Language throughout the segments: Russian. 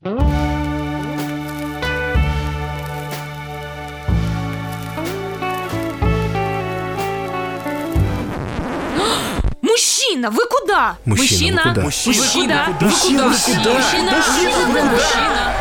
Мужчина, вы куда? Мужчина, вы куда? Мужчина, Мужчина, вы куда? Мужчина, Вы куда? Мужчина, Мужчина, вы Мужчина, куда? мужчина.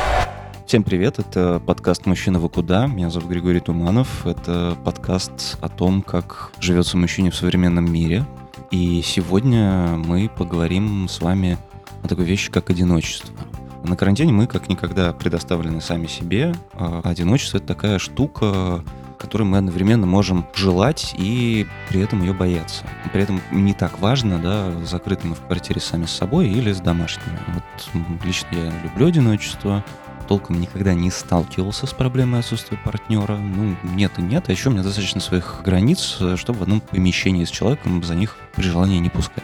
Всем привет, это подкаст «Мужчина, вы куда?». Меня зовут Григорий Туманов. Это подкаст о том, как живется мужчине в современном мире. И сегодня мы поговорим с вами о такой вещи, как одиночество. На карантине мы как никогда предоставлены сами себе. А одиночество — это такая штука, которой мы одновременно можем желать и при этом ее бояться. При этом не так важно, да, закрыты мы в квартире сами с собой или с домашними. Вот лично я люблю одиночество, толком никогда не сталкивался с проблемой отсутствия партнера. Ну, нет и нет. А еще у меня достаточно своих границ, э, чтобы в одном помещении с человеком за них при желании не пускать.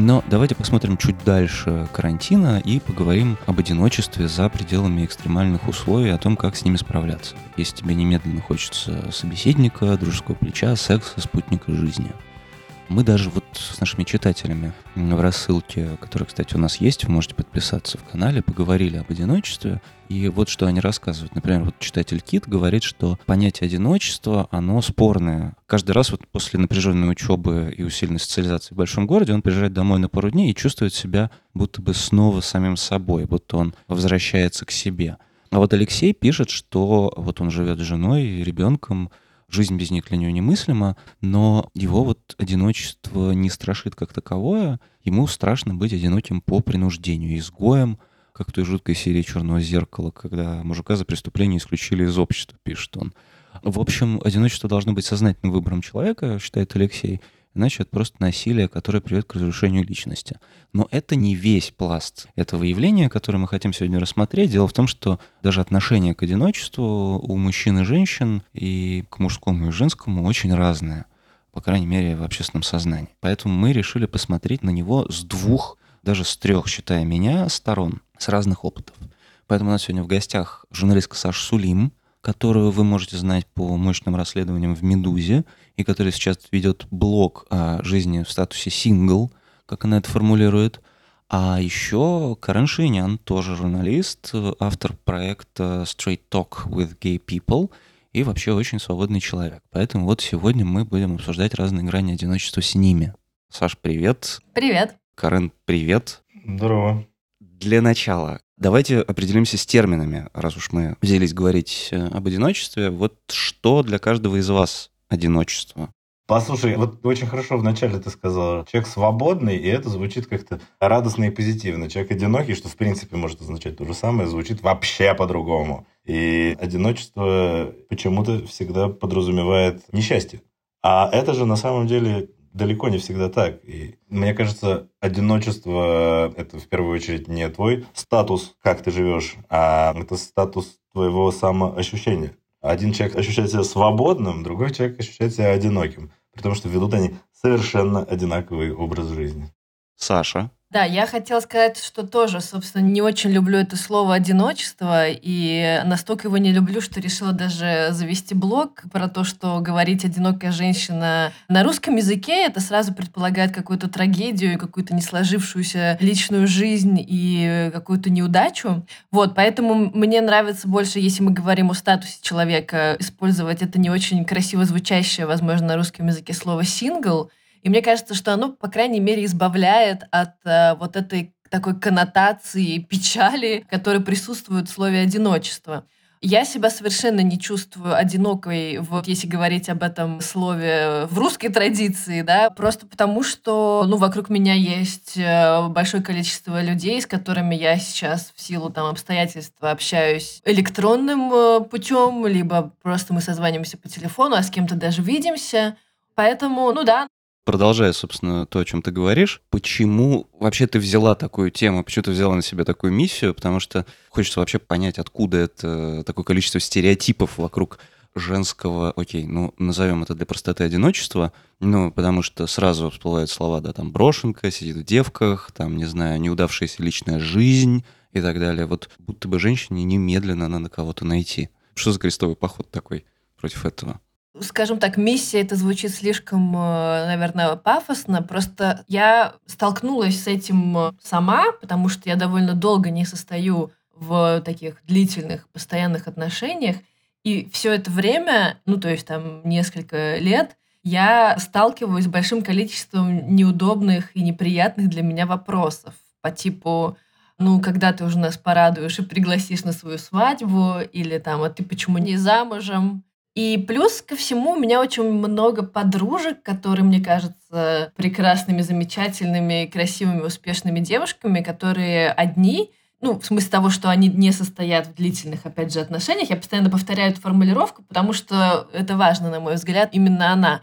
Но давайте посмотрим чуть дальше карантина и поговорим об одиночестве за пределами экстремальных условий, о том, как с ними справляться. Если тебе немедленно хочется собеседника, дружеского плеча, секса, спутника жизни. Мы даже вот с нашими читателями в рассылке, которая, кстати, у нас есть, вы можете подписаться в канале, поговорили об одиночестве. И вот что они рассказывают. Например, вот читатель Кит говорит, что понятие одиночества, оно спорное. Каждый раз вот после напряженной учебы и усиленной социализации в большом городе он приезжает домой на пару дней и чувствует себя будто бы снова самим собой, будто он возвращается к себе. А вот Алексей пишет, что вот он живет с женой и ребенком, жизнь без них для него немыслима, но его вот одиночество не страшит как таковое, ему страшно быть одиноким по принуждению, изгоем, как в той жуткой серии «Черного зеркала», когда мужика за преступление исключили из общества, пишет он. В общем, одиночество должно быть сознательным выбором человека, считает Алексей, иначе это просто насилие, которое приведет к разрушению личности. Но это не весь пласт этого явления, которое мы хотим сегодня рассмотреть. Дело в том, что даже отношение к одиночеству у мужчин и женщин и к мужскому и женскому очень разное, по крайней мере, в общественном сознании. Поэтому мы решили посмотреть на него с двух, даже с трех, считая меня, сторон, с разных опытов. Поэтому у нас сегодня в гостях журналистка Саша Сулим, которую вы можете знать по мощным расследованиям в «Медузе», и которая сейчас ведет блог о жизни в статусе «сингл», как она это формулирует. А еще Карен Шинян, тоже журналист, автор проекта Straight Talk with Gay People и вообще очень свободный человек. Поэтому вот сегодня мы будем обсуждать разные грани одиночества с ними. Саш, привет. Привет. Карен, привет. Здорово. Для начала давайте определимся с терминами, раз уж мы взялись говорить э, об одиночестве. Вот что для каждого из вас одиночество? Послушай, вот очень хорошо вначале ты сказал, человек свободный, и это звучит как-то радостно и позитивно. Человек одинокий, что в принципе может означать то же самое, звучит вообще по-другому. И одиночество почему-то всегда подразумевает несчастье. А это же на самом деле далеко не всегда так. И мне кажется, одиночество – это в первую очередь не твой статус, как ты живешь, а это статус твоего самоощущения. Один человек ощущает себя свободным, другой человек ощущает себя одиноким, потому что ведут они совершенно одинаковый образ жизни. Саша. Да, я хотела сказать, что тоже, собственно, не очень люблю это слово «одиночество», и настолько его не люблю, что решила даже завести блог про то, что говорить «одинокая женщина» на русском языке, это сразу предполагает какую-то трагедию, какую-то не сложившуюся личную жизнь и какую-то неудачу. Вот, поэтому мне нравится больше, если мы говорим о статусе человека, использовать это не очень красиво звучащее, возможно, на русском языке слово «сингл», и мне кажется, что оно, по крайней мере, избавляет от э, вот этой такой коннотации печали, которая присутствует в слове одиночество. Я себя совершенно не чувствую одинокой, вот если говорить об этом слове в русской традиции, да, просто потому что, ну, вокруг меня есть э, большое количество людей, с которыми я сейчас в силу там обстоятельств общаюсь электронным э, путем, либо просто мы созваниваемся по телефону, а с кем-то даже видимся. Поэтому, ну да, Продолжая, собственно, то, о чем ты говоришь, почему вообще ты взяла такую тему, почему ты взяла на себя такую миссию, потому что хочется вообще понять, откуда это такое количество стереотипов вокруг женского, окей, ну, назовем это для простоты одиночества, ну, потому что сразу всплывают слова, да, там, брошенка, сидит в девках, там, не знаю, неудавшаяся личная жизнь и так далее. Вот будто бы женщине немедленно надо кого-то найти. Что за крестовый поход такой против этого? Скажем так, миссия это звучит слишком, э, наверное, пафосно. Просто я столкнулась с этим э, сама, потому что я довольно долго не состою в таких длительных, постоянных отношениях. И все это время, ну, то есть там несколько лет, я сталкиваюсь с большим количеством неудобных и неприятных для меня вопросов по типу ну, когда ты уже нас порадуешь и пригласишь на свою свадьбу, или там, а ты почему не замужем? И плюс ко всему у меня очень много подружек, которые, мне кажутся, прекрасными, замечательными, красивыми, успешными девушками, которые одни, ну, в смысле того, что они не состоят в длительных, опять же, отношениях. Я постоянно повторяю эту формулировку, потому что это важно, на мой взгляд, именно она.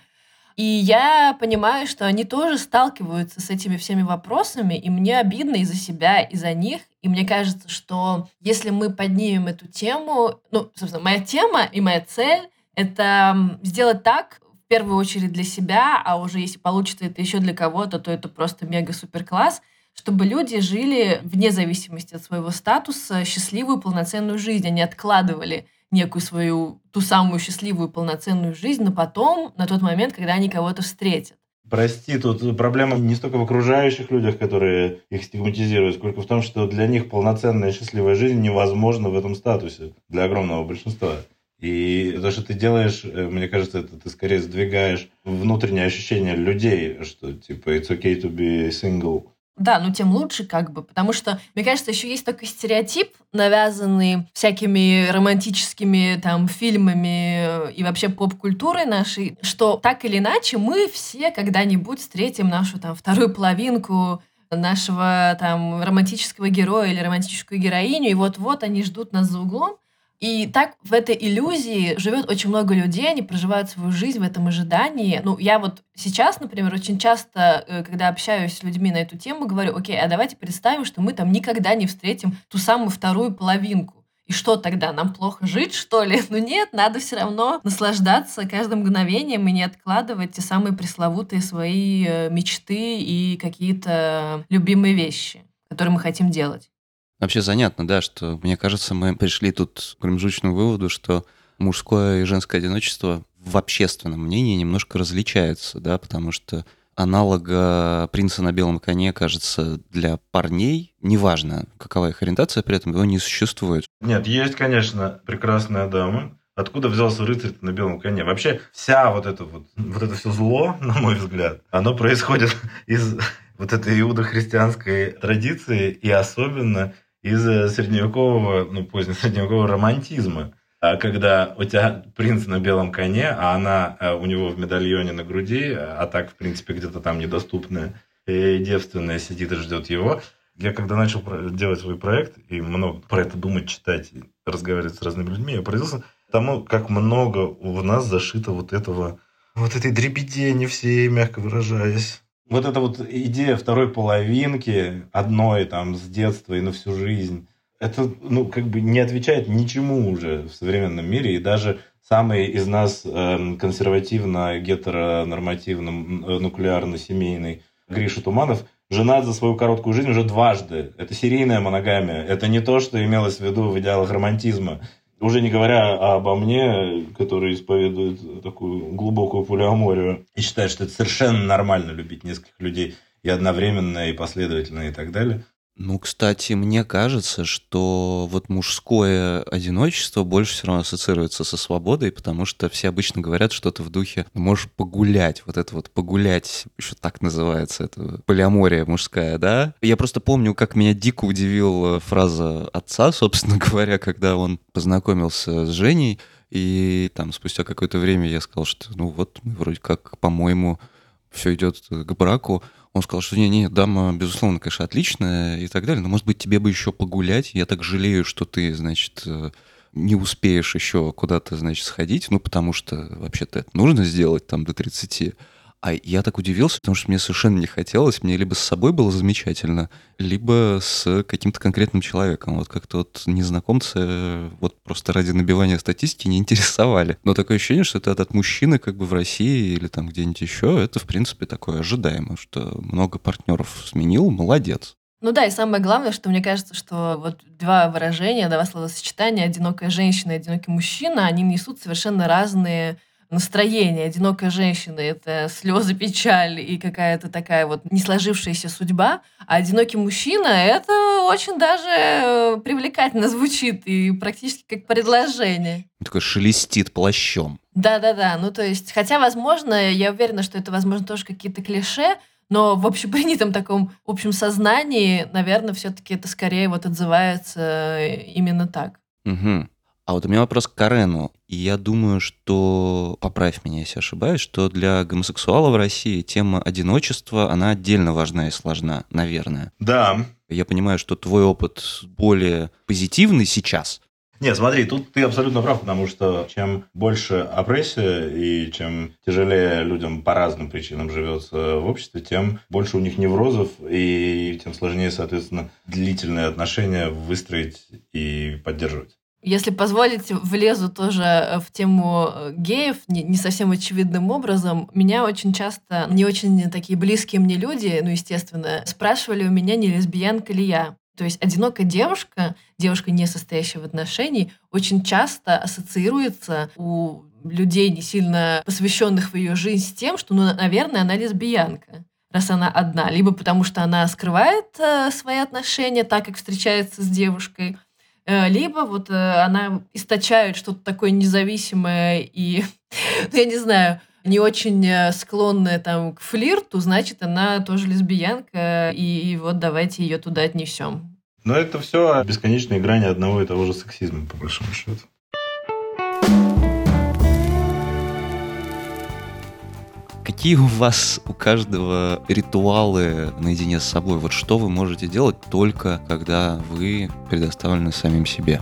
И я понимаю, что они тоже сталкиваются с этими всеми вопросами, и мне обидно и за себя, и за них. И мне кажется, что если мы поднимем эту тему, ну, собственно, моя тема и моя цель — это сделать так, в первую очередь для себя, а уже если получится это еще для кого-то, то это просто мега-супер класс, чтобы люди жили вне зависимости от своего статуса счастливую полноценную жизнь, они откладывали некую свою, ту самую счастливую, полноценную жизнь, но потом, на тот момент, когда они кого-то встретят. Прости, тут проблема не столько в окружающих людях, которые их стигматизируют, сколько в том, что для них полноценная счастливая жизнь невозможна в этом статусе для огромного большинства. И то, что ты делаешь, э, мне кажется, это ты скорее сдвигаешь внутреннее ощущение людей, что типа it's okay to be single. Да, ну тем лучше как бы, потому что, мне кажется, еще есть такой стереотип, навязанный всякими романтическими там фильмами и вообще поп-культурой нашей, что так или иначе мы все когда-нибудь встретим нашу там вторую половинку, нашего там романтического героя или романтическую героиню, и вот-вот они ждут нас за углом, и так в этой иллюзии живет очень много людей, они проживают свою жизнь в этом ожидании. Ну, я вот сейчас, например, очень часто, э, когда общаюсь с людьми на эту тему, говорю, окей, а давайте представим, что мы там никогда не встретим ту самую вторую половинку. И что тогда? Нам плохо жить, что ли? Ну нет, надо все равно наслаждаться каждым мгновением и не откладывать те самые пресловутые свои э, мечты и какие-то любимые вещи, которые мы хотим делать. Вообще занятно, да, что, мне кажется, мы пришли тут к промежуточному выводу, что мужское и женское одиночество в общественном мнении немножко различается, да, потому что аналога принца на белом коне, кажется, для парней, неважно, какова их ориентация, при этом его не существует. Нет, есть, конечно, прекрасная дама. Откуда взялся рыцарь на белом коне? Вообще, вся вот это вот, вот это все зло, на мой взгляд, оно происходит из вот этой иудохристианской традиции, и особенно из средневекового, ну, позднесредневекового романтизма. А когда у тебя принц на белом коне, а она э, у него в медальоне на груди, а так, в принципе, где-то там недоступная и девственная сидит и ждет его. Я когда начал делать свой проект и много про это думать, читать, разговаривать с разными людьми, я поразился тому, как много у нас зашито вот этого, вот этой дребедени всей, мягко выражаясь. Вот эта вот идея второй половинки, одной там с детства и на всю жизнь, это, ну, как бы не отвечает ничему уже в современном мире, и даже самый из нас э, консервативно, гетеронормативно, э, нуклеарно-семейный Гриша Туманов женат за свою короткую жизнь уже дважды. Это серийная моногамия. Это не то, что имелось в виду в идеалах романтизма. Уже не говоря обо мне, который исповедует такую глубокую полиаморию и считает, что это совершенно нормально любить нескольких людей и одновременно, и последовательно, и так далее. Ну, кстати, мне кажется, что вот мужское одиночество больше все равно ассоциируется со свободой, потому что все обычно говорят что-то в духе «Ну, «можешь погулять», вот это вот «погулять», еще так называется, это полиамория мужская, да? Я просто помню, как меня дико удивила фраза отца, собственно говоря, когда он познакомился с Женей, и там спустя какое-то время я сказал, что ну вот вроде как, по-моему, все идет к браку. Он сказал, что не-не, дама, безусловно, конечно, отличная и так далее, но, может быть, тебе бы еще погулять. Я так жалею, что ты, значит, э, не успеешь еще куда-то, значит, сходить, ну, потому что вообще-то это нужно сделать там до 30. А я так удивился, потому что мне совершенно не хотелось. Мне либо с собой было замечательно, либо с каким-то конкретным человеком. Вот как-то вот незнакомцы вот просто ради набивания статистики не интересовали. Но такое ощущение, что это от мужчины как бы в России или там где-нибудь еще, это, в принципе, такое ожидаемо, что много партнеров сменил, молодец. Ну да, и самое главное, что мне кажется, что вот два выражения, два словосочетания, одинокая женщина и одинокий мужчина, они несут совершенно разные настроение. Одинокая женщина — это слезы, печаль и какая-то такая вот не сложившаяся судьба. А одинокий мужчина — это очень даже э, привлекательно звучит и практически как предложение. Такой шелестит плащом. Да-да-да, ну то есть, хотя, возможно, я уверена, что это, возможно, тоже какие-то клише, но в общепринятом таком общем сознании, наверное, все-таки это скорее вот отзывается э, именно так. Угу. А вот у меня вопрос к Карену. И я думаю, что, поправь меня, если ошибаюсь, что для гомосексуала в России тема одиночества, она отдельно важна и сложна, наверное. Да. Я понимаю, что твой опыт более позитивный сейчас, нет, смотри, тут ты абсолютно прав, потому что чем больше опрессия и чем тяжелее людям по разным причинам живется в обществе, тем больше у них неврозов и тем сложнее, соответственно, длительные отношения выстроить и поддерживать. Если позволите, влезу тоже э, в тему э, геев не, не совсем очевидным образом. Меня очень часто, не очень такие близкие мне люди, ну, естественно, спрашивали у меня, не лесбиянка ли я. То есть одинокая девушка, девушка, не состоящая в отношении, очень часто ассоциируется у людей, не сильно посвященных в ее жизнь, с тем, что, ну, наверное, она лесбиянка раз она одна, либо потому что она скрывает э, свои отношения, так как встречается с девушкой, либо вот э, она источает что-то такое независимое и, ну, я не знаю, не очень э, склонная там к флирту, значит, она тоже лесбиянка, и вот давайте ее туда отнесем. Но это все бесконечное играние одного и того же сексизма, по большому счету. Какие у вас у каждого ритуалы наедине с собой? Вот что вы можете делать только когда вы предоставлены самим себе?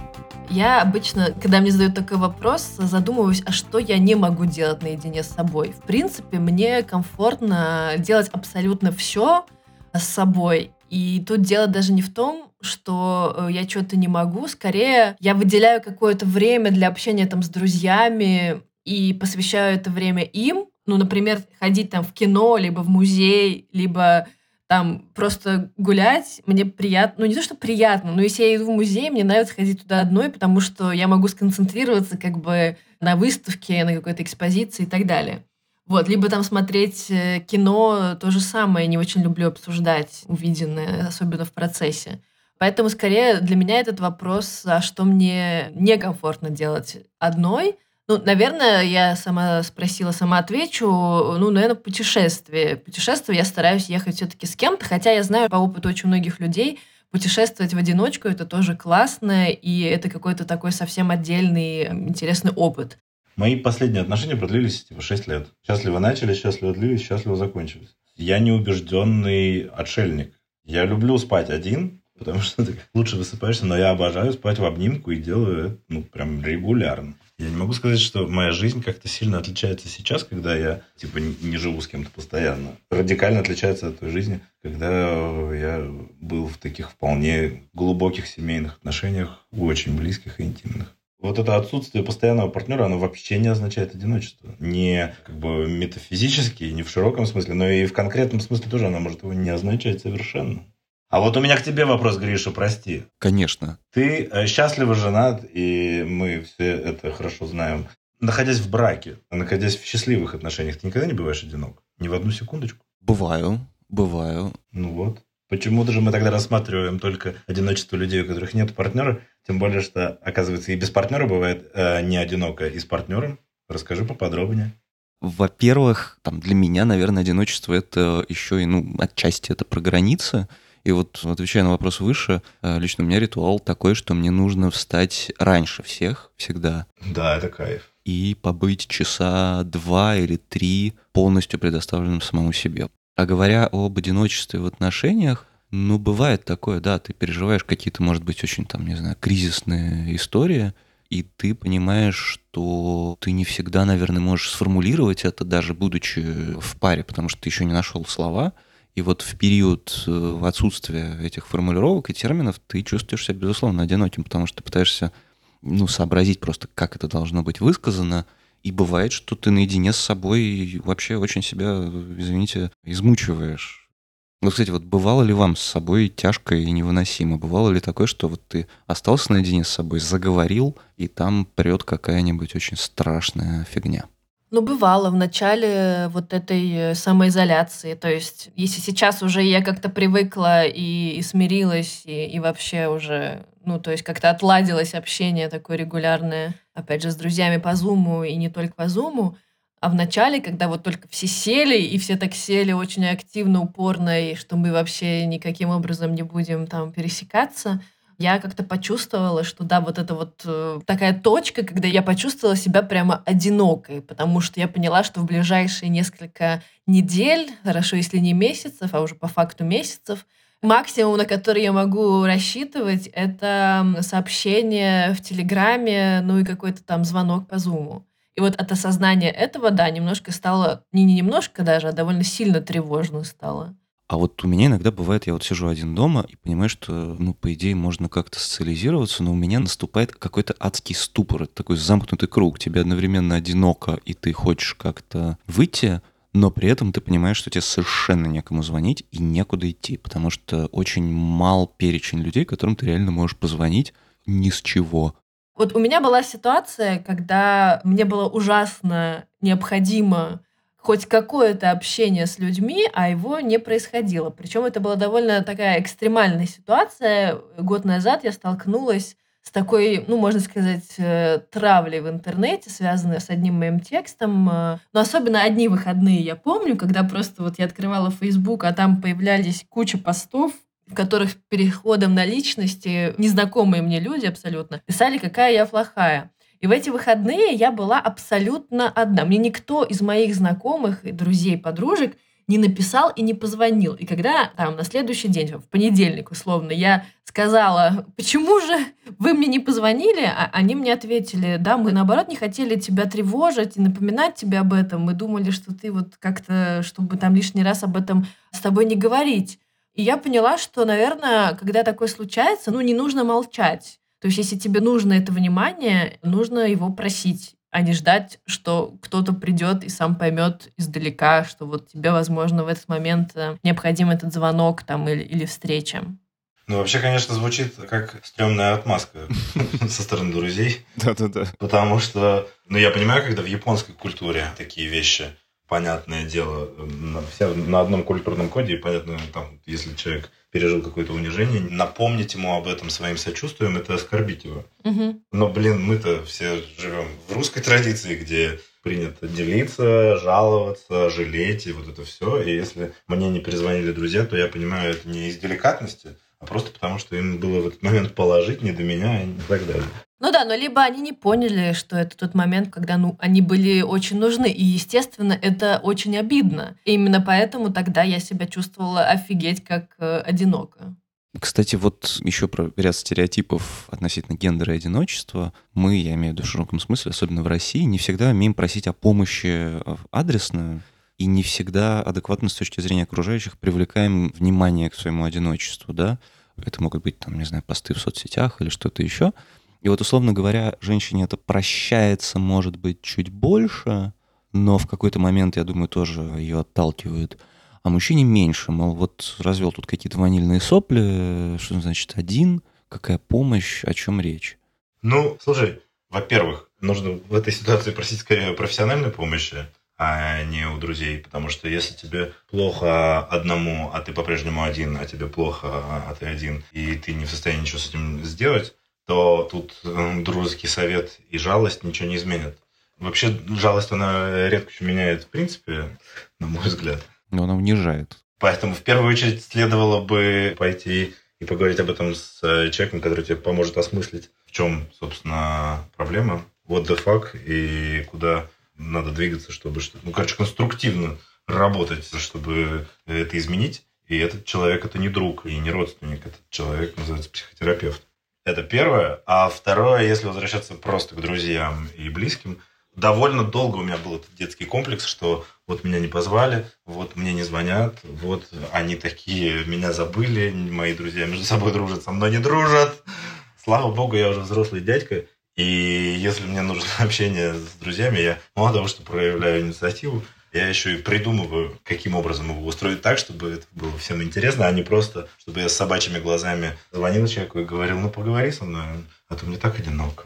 Я обычно, когда мне задают такой вопрос, задумываюсь, а что я не могу делать наедине с собой. В принципе, мне комфортно делать абсолютно все с собой. И тут дело даже не в том, что э, я что-то не могу. Скорее, я выделяю какое-то время для общения там с друзьями и посвящаю это время им. Ну, например, ходить там в кино, либо в музей, либо там просто гулять, мне приятно, ну не то, что приятно, но если я иду в музей, мне нравится ходить туда одной, потому что я могу сконцентрироваться как бы на выставке, на какой-то экспозиции и так далее. Вот, либо там смотреть э, кино, то же самое, не очень люблю обсуждать увиденное, особенно в процессе. Поэтому скорее для меня этот вопрос, а что мне некомфортно делать одной, ну, наверное, я сама спросила, сама отвечу. Ну, наверное, путешествие. Путешествие я стараюсь ехать все-таки с кем-то, хотя я знаю по опыту очень многих людей, путешествовать в одиночку это тоже классно, и это какой-то такой совсем отдельный интересный опыт. Мои последние отношения продлились типа 6 лет. Счастливо начали, счастливо длились, счастливо закончились. Я неубежденный отшельник. Я люблю спать один, потому что ты лучше высыпаешься, но я обожаю спать в обнимку и делаю это, ну, прям регулярно. Я не могу сказать, что моя жизнь как-то сильно отличается сейчас, когда я, типа, не живу с кем-то постоянно. Радикально отличается от той жизни, когда я был в таких вполне глубоких семейных отношениях, очень близких и интимных. Вот это отсутствие постоянного партнера, оно вообще не означает одиночество. Не как бы метафизически, не в широком смысле, но и в конкретном смысле тоже оно может его не означать совершенно. А вот у меня к тебе вопрос, Гриша, прости. Конечно. Ты э, счастливо женат, и мы все это хорошо знаем. Находясь в браке, находясь в счастливых отношениях, ты никогда не бываешь одинок? Ни в одну секундочку? Бываю, бываю. Ну вот. Почему-то же мы тогда рассматриваем только одиночество людей, у которых нет партнера, тем более, что, оказывается, и без партнера бывает э, не одиноко, и с партнером. Расскажи поподробнее. Во-первых, там для меня, наверное, одиночество это еще и, ну, отчасти это про границы. И вот отвечая на вопрос выше, э, лично у меня ритуал такой, что мне нужно встать раньше всех всегда. Да, это кайф. И побыть часа два или три полностью предоставленным самому себе. А говоря об одиночестве в отношениях, ну, бывает такое, да, ты переживаешь какие-то, может быть, очень там, не знаю, кризисные истории, и ты понимаешь, что ты не всегда, наверное, можешь сформулировать это, даже будучи в паре, потому что ты еще не нашел слова, и вот в период э, отсутствия этих формулировок и терминов ты чувствуешь себя, безусловно, одиноким, потому что ты пытаешься ну, сообразить просто, как это должно быть высказано. И бывает, что ты наедине с собой вообще очень себя, извините, измучиваешь. Ну, кстати, вот бывало ли вам с собой тяжко и невыносимо? Бывало ли такое, что вот ты остался наедине с собой, заговорил, и там прет какая-нибудь очень страшная фигня? Ну, бывало в начале вот этой э, самоизоляции. То есть, если сейчас уже я как-то привыкла и, и смирилась, и, и вообще уже, ну, то есть как-то отладилось общение такое регулярное, опять же, с друзьями по Зуму и не только по Зуму, а в начале, когда вот только все сели, и все так сели очень активно, упорно, и что мы вообще никаким образом не будем там пересекаться, я как-то почувствовала, что да, вот это вот э, такая точка, когда я почувствовала себя прямо одинокой, потому что я поняла, что в ближайшие несколько недель, хорошо, если не месяцев, а уже по факту месяцев, максимум, на который я могу рассчитывать, это сообщение в Телеграме, ну и какой-то там звонок по Зуму. И вот от осознания этого, да, немножко стало, не, не немножко даже, а довольно сильно тревожно стало. А вот у меня иногда бывает, я вот сижу один дома и понимаю, что, ну, по идее, можно как-то социализироваться, но у меня наступает какой-то адский ступор, это такой замкнутый круг. Тебе одновременно одиноко, и ты хочешь как-то выйти, но при этом ты понимаешь, что тебе совершенно некому звонить и некуда идти, потому что очень мал перечень людей, которым ты реально можешь позвонить ни с чего. Вот у меня была ситуация, когда мне было ужасно необходимо хоть какое-то общение с людьми, а его не происходило. Причем это была довольно такая экстремальная ситуация. Год назад я столкнулась с такой, ну, можно сказать, э, травлей в интернете, связанной с одним моим текстом. Э, но особенно одни выходные я помню, когда просто вот я открывала Facebook, а там появлялись куча постов, в которых переходом на личности незнакомые мне люди абсолютно писали, какая я плохая. И в эти выходные я была абсолютно одна. Мне никто из моих знакомых, друзей, подружек не написал и не позвонил. И когда там на следующий день, в понедельник условно, я сказала, почему же вы мне не позвонили, а они мне ответили, да, мы наоборот не хотели тебя тревожить и напоминать тебе об этом. Мы думали, что ты вот как-то, чтобы там лишний раз об этом с тобой не говорить. И я поняла, что, наверное, когда такое случается, ну, не нужно молчать. То есть, если тебе нужно это внимание, нужно его просить, а не ждать, что кто-то придет и сам поймет издалека, что вот тебе, возможно, в этот момент э, необходим этот звонок там или, или встреча. Ну, вообще, конечно, звучит как стрёмная отмазка со стороны друзей. Да-да-да. Потому что, ну, я понимаю, когда в японской культуре такие вещи, понятное дело, все на одном культурном коде, и понятно, там, если человек пережил какое-то унижение, напомнить ему об этом своим сочувствием, это оскорбить его. Угу. Но, блин, мы-то все живем в русской традиции, где принято делиться, жаловаться, жалеть и вот это все. И если мне не перезвонили друзья, то я понимаю, это не из деликатности, а просто потому, что им было в этот момент положить не до меня и так далее. Ну да, но либо они не поняли, что это тот момент, когда ну, они были очень нужны. И, естественно, это очень обидно. И именно поэтому тогда я себя чувствовала офигеть как э, одиноко. Кстати, вот еще про ряд стереотипов относительно гендера и одиночества. Мы, я имею в виду в широком смысле, особенно в России, не всегда умеем просить о помощи э, адресно, и не всегда адекватно с точки зрения окружающих привлекаем внимание к своему одиночеству, да. Это могут быть, там, не знаю, посты в соцсетях или что-то еще. И вот, условно говоря, женщине это прощается, может быть, чуть больше, но в какой-то момент, я думаю, тоже ее отталкивают. А мужчине меньше, мол, вот развел тут какие-то ванильные сопли, что значит один, какая помощь, о чем речь? Ну, слушай, во-первых, нужно в этой ситуации просить скорее профессиональной помощи, а не у друзей. Потому что если тебе плохо одному, а ты по-прежнему один, а тебе плохо, а ты один, и ты не в состоянии ничего с этим сделать, то тут э, дружеский совет и жалость ничего не изменят. Вообще, жалость, она редко что меняет, в принципе, на мой взгляд. Но она унижает. Поэтому в первую очередь следовало бы пойти и поговорить об этом с э, человеком, который тебе поможет осмыслить, в чем, собственно, проблема, what the fuck, и куда надо двигаться, чтобы, ну, короче, конструктивно работать, чтобы это изменить. И этот человек это не друг и не родственник, этот человек называется психотерапевт. Это первое. А второе, если возвращаться просто к друзьям и близким, довольно долго у меня был этот детский комплекс, что вот меня не позвали, вот мне не звонят, вот они такие, меня забыли, мои друзья между собой дружат, со мной не дружат. Слава богу, я уже взрослый дядька, и если мне нужно общение с друзьями, я мало того, что проявляю инициативу, я еще и придумываю, каким образом его устроить так, чтобы это было всем интересно, а не просто, чтобы я с собачьими глазами звонил человеку и говорил, ну поговори со мной, а то мне так одиноко.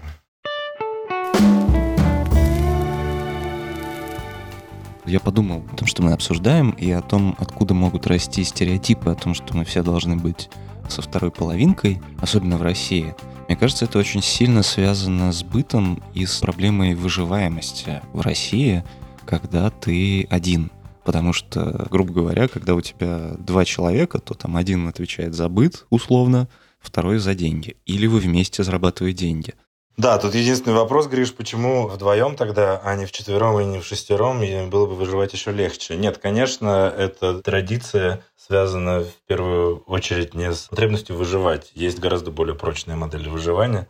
Я подумал о том, что мы обсуждаем, и о том, откуда могут расти стереотипы о том, что мы все должны быть со второй половинкой, особенно в России. Мне кажется, это очень сильно связано с бытом и с проблемой выживаемости в России, когда ты один. Потому что, грубо говоря, когда у тебя два человека, то там один отвечает за быт, условно, второй за деньги. Или вы вместе зарабатываете деньги. Да, тут единственный вопрос, Гриш, почему вдвоем тогда, а не в четвером и не в шестером, было бы выживать еще легче? Нет, конечно, эта традиция связана в первую очередь не с потребностью выживать. Есть гораздо более прочная модель выживания,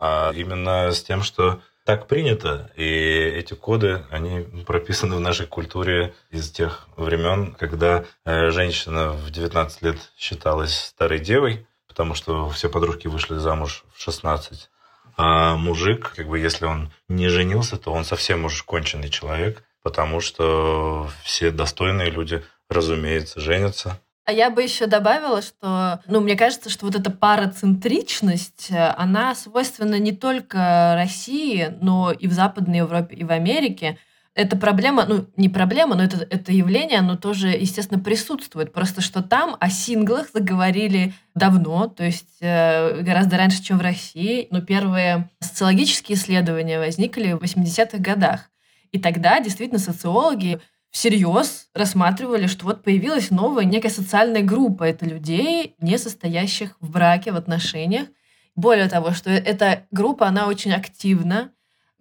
а именно с тем, что так принято, и эти коды, они прописаны в нашей культуре из тех времен, когда э, женщина в 19 лет считалась старой девой, потому что все подружки вышли замуж в 16. А мужик, как бы, если он не женился, то он совсем уж конченый человек, потому что все достойные люди, разумеется, женятся. А я бы еще добавила, что, ну, мне кажется, что вот эта парацентричность, она свойственна не только России, но и в Западной Европе, и в Америке. Эта проблема, ну, не проблема, но это, это явление, оно тоже, естественно, присутствует. Просто что там о синглах заговорили давно, то есть э, гораздо раньше, чем в России. Но первые социологические исследования возникли в 80-х годах. И тогда действительно социологи всерьез рассматривали, что вот появилась новая некая социальная группа. Это людей, не состоящих в браке, в отношениях. Более того, что эта группа, она очень активна.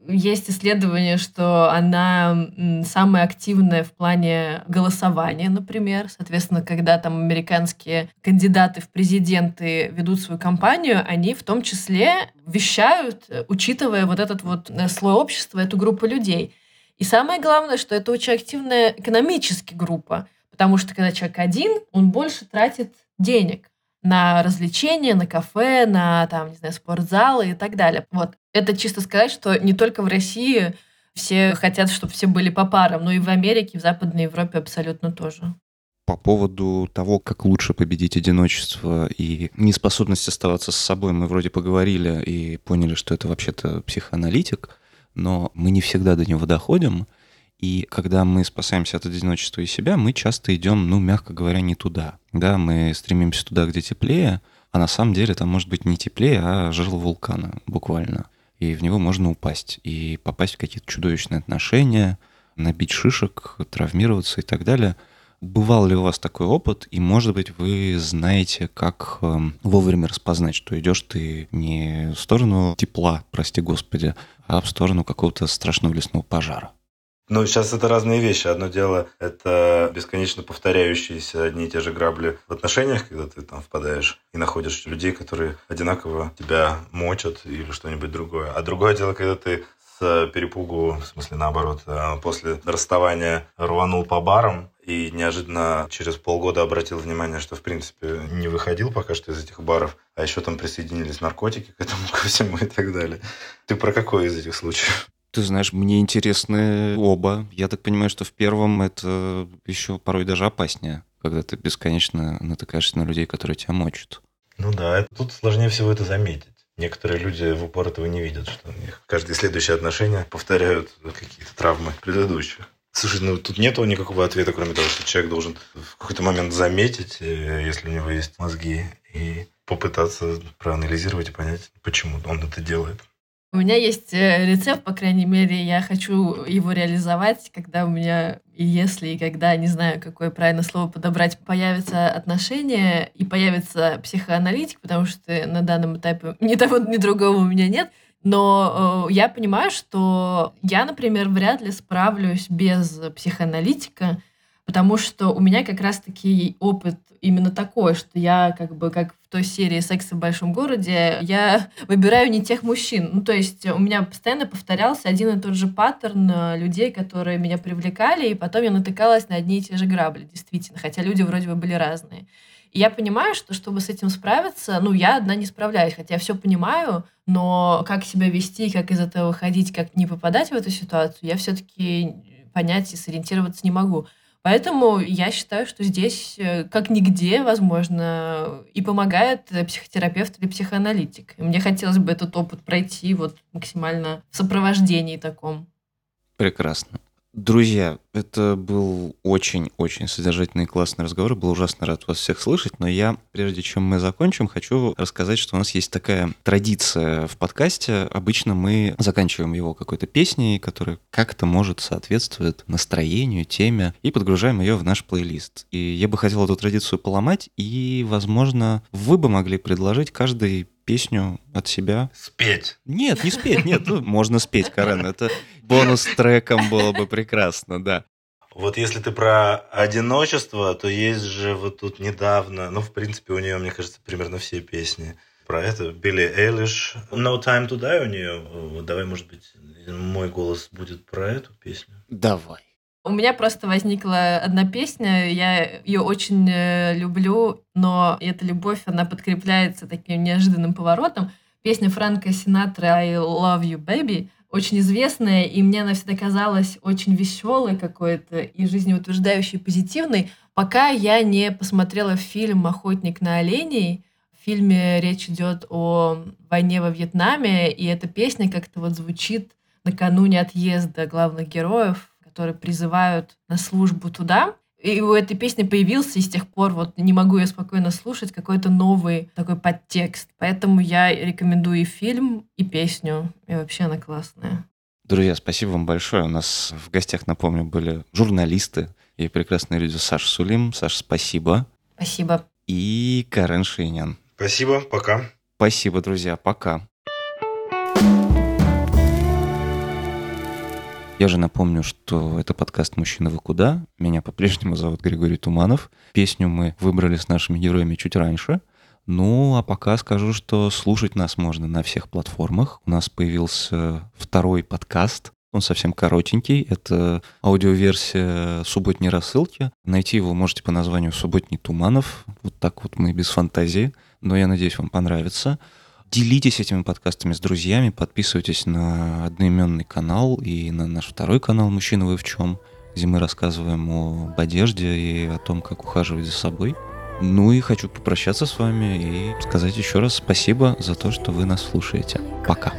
Есть исследование, что она самая активная в плане голосования, например. Соответственно, когда там американские кандидаты в президенты ведут свою кампанию, они в том числе вещают, учитывая вот этот вот э, слой общества, эту группу людей. И самое главное, что это очень активная экономически группа, потому что когда человек один, он больше тратит денег на развлечения, на кафе, на там, не знаю, спортзалы и так далее. Вот. Это чисто сказать, что не только в России все хотят, чтобы все были по парам, но и в Америке, и в Западной Европе абсолютно тоже. По поводу того, как лучше победить одиночество и неспособность оставаться с собой, мы вроде поговорили и поняли, что это вообще-то психоаналитик но мы не всегда до него доходим. И когда мы спасаемся от одиночества и себя, мы часто идем, ну, мягко говоря, не туда. Да, мы стремимся туда, где теплее, а на самом деле там может быть не теплее, а жерло вулкана, буквально. И в него можно упасть и попасть в какие-то чудовищные отношения, набить шишек, травмироваться и так далее. Бывал ли у вас такой опыт, и, может быть, вы знаете, как э, вовремя распознать, что идешь ты не в сторону тепла, прости господи, а в сторону какого-то страшного лесного пожара. Ну, сейчас это разные вещи. Одно дело – это бесконечно повторяющиеся одни и те же грабли в отношениях, когда ты там впадаешь и находишь людей, которые одинаково тебя мочат или что-нибудь другое. А другое дело, когда ты с перепугу, в смысле наоборот, а после расставания рванул по барам и неожиданно через полгода обратил внимание, что в принципе не выходил пока что из этих баров, а еще там присоединились наркотики к этому ко всему и так далее. Ты про какой из этих случаев? Ты знаешь, мне интересны оба. Я так понимаю, что в первом это еще порой даже опаснее, когда ты бесконечно натыкаешься на людей, которые тебя мочат. Ну да, тут сложнее всего это заметить. Некоторые люди в упор этого не видят, что у них каждые следующие отношения повторяют какие-то травмы предыдущих. Слушай, ну тут нету никакого ответа, кроме того, что человек должен в какой-то момент заметить, э, если у него есть мозги, и попытаться проанализировать и понять, почему он это делает. У меня есть э, рецепт, по крайней мере, я хочу его реализовать, когда у меня и если, и когда, не знаю, какое правильное слово подобрать, появятся отношения и появится психоаналитик, потому что на данном этапе ни того, ни другого у меня нет. Но э, я понимаю, что я, например, вряд ли справлюсь без психоаналитика, потому что у меня как раз-таки опыт именно такой, что я как бы как в той серии «Секс в большом городе», я выбираю не тех мужчин. Ну, то есть у меня постоянно повторялся один и тот же паттерн э, людей, которые меня привлекали, и потом я натыкалась на одни и те же грабли, действительно, хотя люди вроде бы были разные. И я понимаю, что чтобы с этим справиться, ну, я одна не справляюсь, хотя я все понимаю, но как себя вести, как из этого выходить, как не попадать в эту ситуацию, я все-таки понять и сориентироваться не могу. Поэтому я считаю, что здесь, э, как нигде, возможно, и помогает психотерапевт или психоаналитик. И мне хотелось бы этот опыт пройти вот максимально в сопровождении таком. Прекрасно. Друзья, это был очень-очень содержательный и классный разговор. Был ужасно рад вас всех слышать, но я, прежде чем мы закончим, хочу рассказать, что у нас есть такая традиция в подкасте. Обычно мы заканчиваем его какой-то песней, которая как-то может соответствует настроению, теме, и подгружаем ее в наш плейлист. И я бы хотел эту традицию поломать, и, возможно, вы бы могли предложить каждый песню от себя. Спеть. Нет, не спеть, нет, ну, можно спеть, Карен, это бонус треком было бы прекрасно, да. Вот если ты про одиночество, то есть же вот тут недавно, ну, в принципе, у нее, мне кажется, примерно все песни про это. Билли Эйлиш, No Time to Die у нее. Давай, может быть, мой голос будет про эту песню. Давай. У меня просто возникла одна песня, я ее очень э, люблю, но эта любовь, она подкрепляется таким неожиданным поворотом. Песня Фрэнка Синатра «I love you, baby» очень известная, и мне она всегда казалась очень веселой какой-то и жизнеутверждающей, позитивной, пока я не посмотрела фильм «Охотник на оленей». В фильме речь идет о войне во Вьетнаме, и эта песня как-то вот звучит накануне отъезда главных героев которые призывают на службу туда. И у этой песни появился, и с тех пор вот не могу ее спокойно слушать, какой-то новый такой подтекст. Поэтому я рекомендую и фильм, и песню. И вообще она классная. Друзья, спасибо вам большое. У нас в гостях, напомню, были журналисты и прекрасные люди Саша Сулим. Саша, спасибо. Спасибо. И Карен Шейнян. Спасибо, пока. Спасибо, друзья, пока. Я же напомню, что это подкаст «Мужчина, вы куда?». Меня по-прежнему зовут Григорий Туманов. Песню мы выбрали с нашими героями чуть раньше. Ну, а пока скажу, что слушать нас можно на всех платформах. У нас появился второй подкаст. Он совсем коротенький. Это аудиоверсия субботней рассылки. Найти его можете по названию «Субботний Туманов». Вот так вот мы без фантазии. Но я надеюсь, вам понравится. Делитесь этими подкастами с друзьями, подписывайтесь на одноименный канал и на наш второй канал «Мужчина, вы в чем?», где мы рассказываем об одежде и о том, как ухаживать за собой. Ну и хочу попрощаться с вами и сказать еще раз спасибо за то, что вы нас слушаете. Пока.